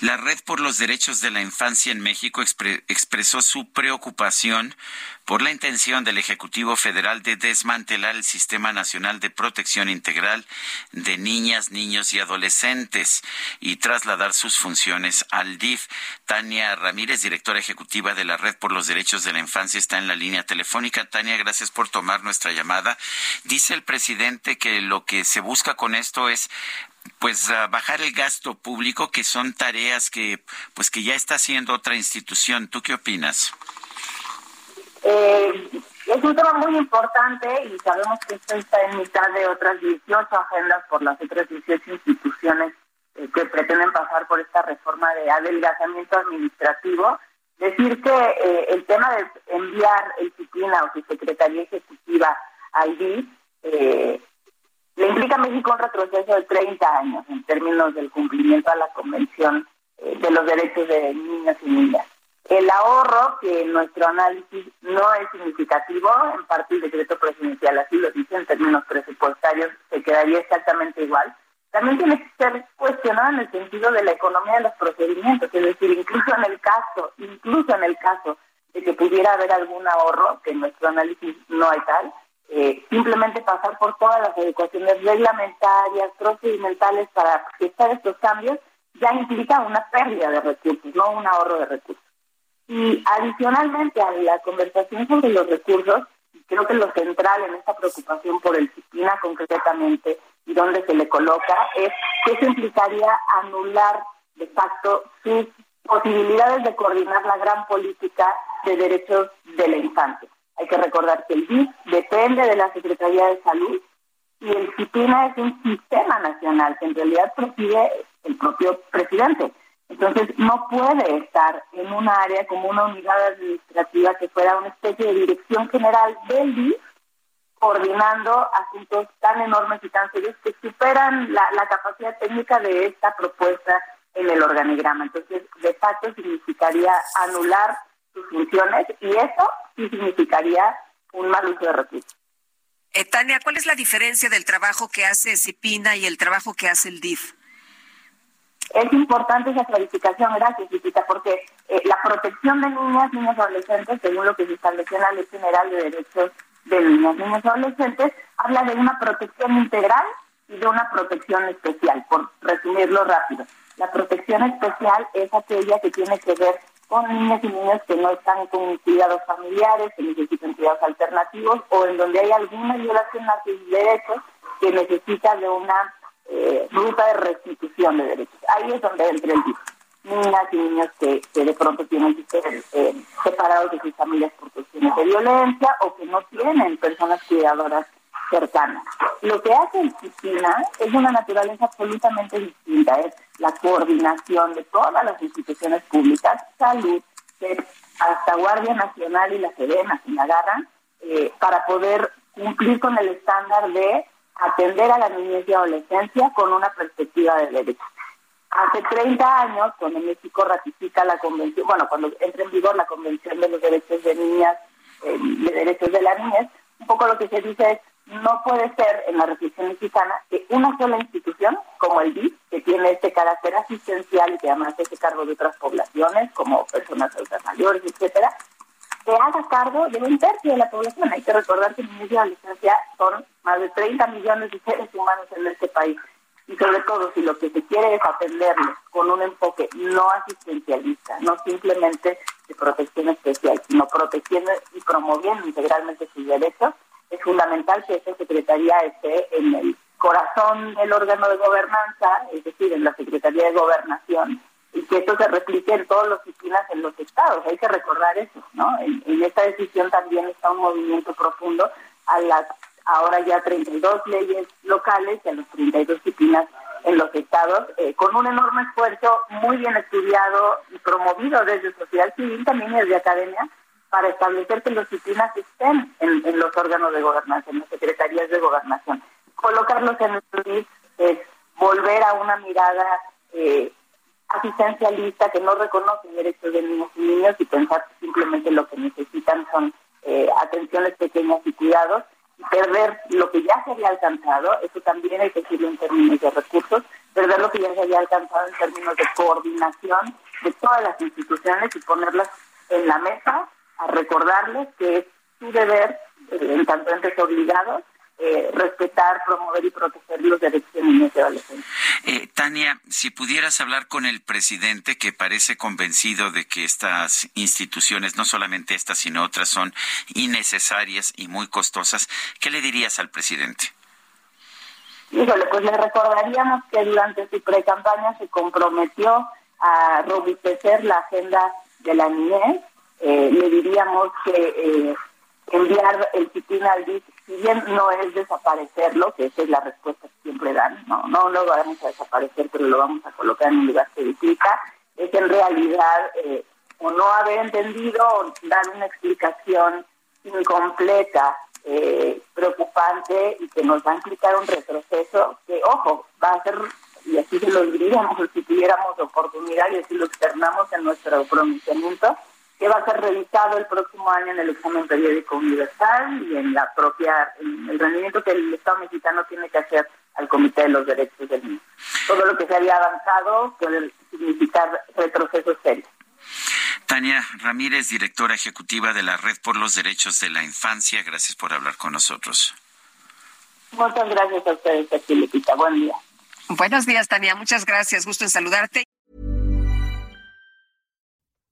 La Red por los Derechos de la Infancia en México expre- expresó su preocupación por la intención del Ejecutivo Federal de desmantelar el Sistema Nacional de Protección Integral de Niñas, Niños y Adolescentes y trasladar sus funciones al DIF. Tania Ramírez, directora ejecutiva de la Red por los Derechos de la Infancia, está en la línea telefónica. Tania, gracias por tomar nuestra llamada. Dice el presidente que lo que se busca con esto es pues bajar el gasto público que son tareas que pues que ya está haciendo otra institución tú qué opinas Eh, es un tema muy importante y sabemos que esto está en mitad de otras 18 agendas por las otras 18 instituciones eh, que pretenden pasar por esta reforma de adelgazamiento administrativo. Decir que eh, el tema de enviar el CIPINA o su Secretaría Ejecutiva al eh, le implica a México un retroceso de 30 años en términos del cumplimiento a la Convención eh, de los Derechos de Niños y Niñas. El ahorro, que en nuestro análisis no es significativo, en parte el decreto presidencial así lo dice en términos presupuestarios, se quedaría exactamente igual. También tiene que ser cuestionado en el sentido de la economía de los procedimientos, es decir, incluso en el caso, incluso en el caso de que pudiera haber algún ahorro, que en nuestro análisis no hay tal, eh, simplemente pasar por todas las adecuaciones reglamentarias, procedimentales para gestar estos cambios, ya implica una pérdida de recursos, no un ahorro de recursos. Y adicionalmente a la conversación sobre los recursos, creo que lo central en esta preocupación por el CIPINA concretamente y donde se le coloca es que eso implicaría anular de facto sus posibilidades de coordinar la gran política de derechos de la infancia. Hay que recordar que el DIF depende de la Secretaría de Salud y el CIPINA es un sistema nacional que en realidad preside el propio presidente. Entonces, no puede estar en un área como una unidad administrativa que fuera una especie de dirección general del DIF, coordinando asuntos tan enormes y tan serios que superan la capacidad técnica de esta propuesta en el organigrama. Entonces, de facto significaría anular sus funciones y eso sí significaría un mal uso de recursos. Eh, Tania, ¿cuál es la diferencia del trabajo que hace CIPINA y el trabajo que hace el DIF? Es importante esa clarificación, gracias, Lupita, porque eh, la protección de niñas, niños y adolescentes, según lo que se estableció en la Ley General de Derechos de Niñas, Niños y Adolescentes, habla de una protección integral y de una protección especial, por resumirlo rápido. La protección especial es aquella que tiene que ver con niñas y niños que no están con cuidados familiares, que necesitan cuidados alternativos o en donde hay alguna violación a sus derechos que necesita de una eh, ruta de restitución de derechos. Ahí es donde entra el. Niñas y niños que, de pronto tienen que ser eh, separados de sus familias por cuestiones de violencia o que no tienen personas cuidadoras cercanas. Lo que hace el CIPINA es una naturaleza absolutamente distinta, es la coordinación de todas las instituciones públicas, salud, hasta Guardia Nacional y la Sedena se la agarran, eh, para poder cumplir con el estándar de atender a la niñez y adolescencia con una perspectiva de derechos. Hace 30 años, cuando México ratifica la convención, bueno, cuando entra en vigor la Convención de los Derechos de Niñas, eh, de Derechos de la Niñez, un poco lo que se dice es, no puede ser en la reflexión mexicana que una sola institución, como el DIF, que tiene este carácter asistencial y que además hace cargo de otras poblaciones, como personas adultas mayores, etcétera, se haga cargo de un tercio de la población. Hay que recordar que niños y adolescencia son más de 30 millones de seres humanos en este país. Y sobre todo, si lo que se quiere es atenderlos con un enfoque no asistencialista, no simplemente de protección especial, sino protegiendo y promoviendo integralmente sus derechos, fundamental que esta Secretaría esté en el corazón del órgano de gobernanza, es decir, en la Secretaría de Gobernación, y que esto se replique en todas las oficinas en los estados. Hay que recordar eso, ¿no? En, esta decisión también está un movimiento profundo a las ahora ya 32 leyes locales y a las 32 disciplinas en los estados, eh, con un enorme esfuerzo muy bien estudiado y promovido desde sociedad civil también desde academia, para establecer que los disciplinas estén en, los órganos de gobernación, en las secretarías de gobernación. Colocarlos en el país es volver a una mirada eh, asistencialista que no reconoce derechos de niños y niños y pensar que simplemente lo que necesitan son eh, atenciones pequeñas y cuidados y perder lo que ya se había alcanzado, eso también hay que decirlo en términos de recursos, perder lo que ya se había alcanzado en términos de coordinación de todas las instituciones y ponerlas en la mesa a recordarles que es su deber, eh, en tanto entes obligados, eh, respetar, promover y proteger los derechos de niños y adolescentes. Eh, Tania, si pudieras hablar con el presidente que parece convencido de que estas instituciones, no solamente estas, sino otras, son innecesarias y muy costosas, ¿qué le dirías al presidente? Híjole, pues le recordaríamos que durante su pre-campaña se comprometió a robustecer la agenda de la niñez. Eh, le diríamos que enviar el CIPIN al DIC, si bien no es desaparecerlo, que esa es la respuesta que siempre dan, no, no lo vamos a desaparecer, pero lo vamos a colocar en un lugar que implica, es en realidad eh, o no haber entendido o dar una explicación incompleta, eh, preocupante y que nos va a implicar un retroceso que, ojo, va a ser, y así se lo diríamos si tuviéramos oportunidad y así lo externamos en nuestro pronunciamiento, que va a ser revisado el próximo año en el examen periódico universal y en la propia en el rendimiento que el Estado mexicano tiene que hacer al Comité de los Derechos del Niño. Todo lo que se había avanzado puede significar retrocesos serios. Tania Ramírez, directora ejecutiva de la Red por los Derechos de la Infancia, gracias por hablar con nosotros. Muchas gracias a ustedes. Buen día. Buenos días, Tania. Muchas gracias. Gusto en saludarte.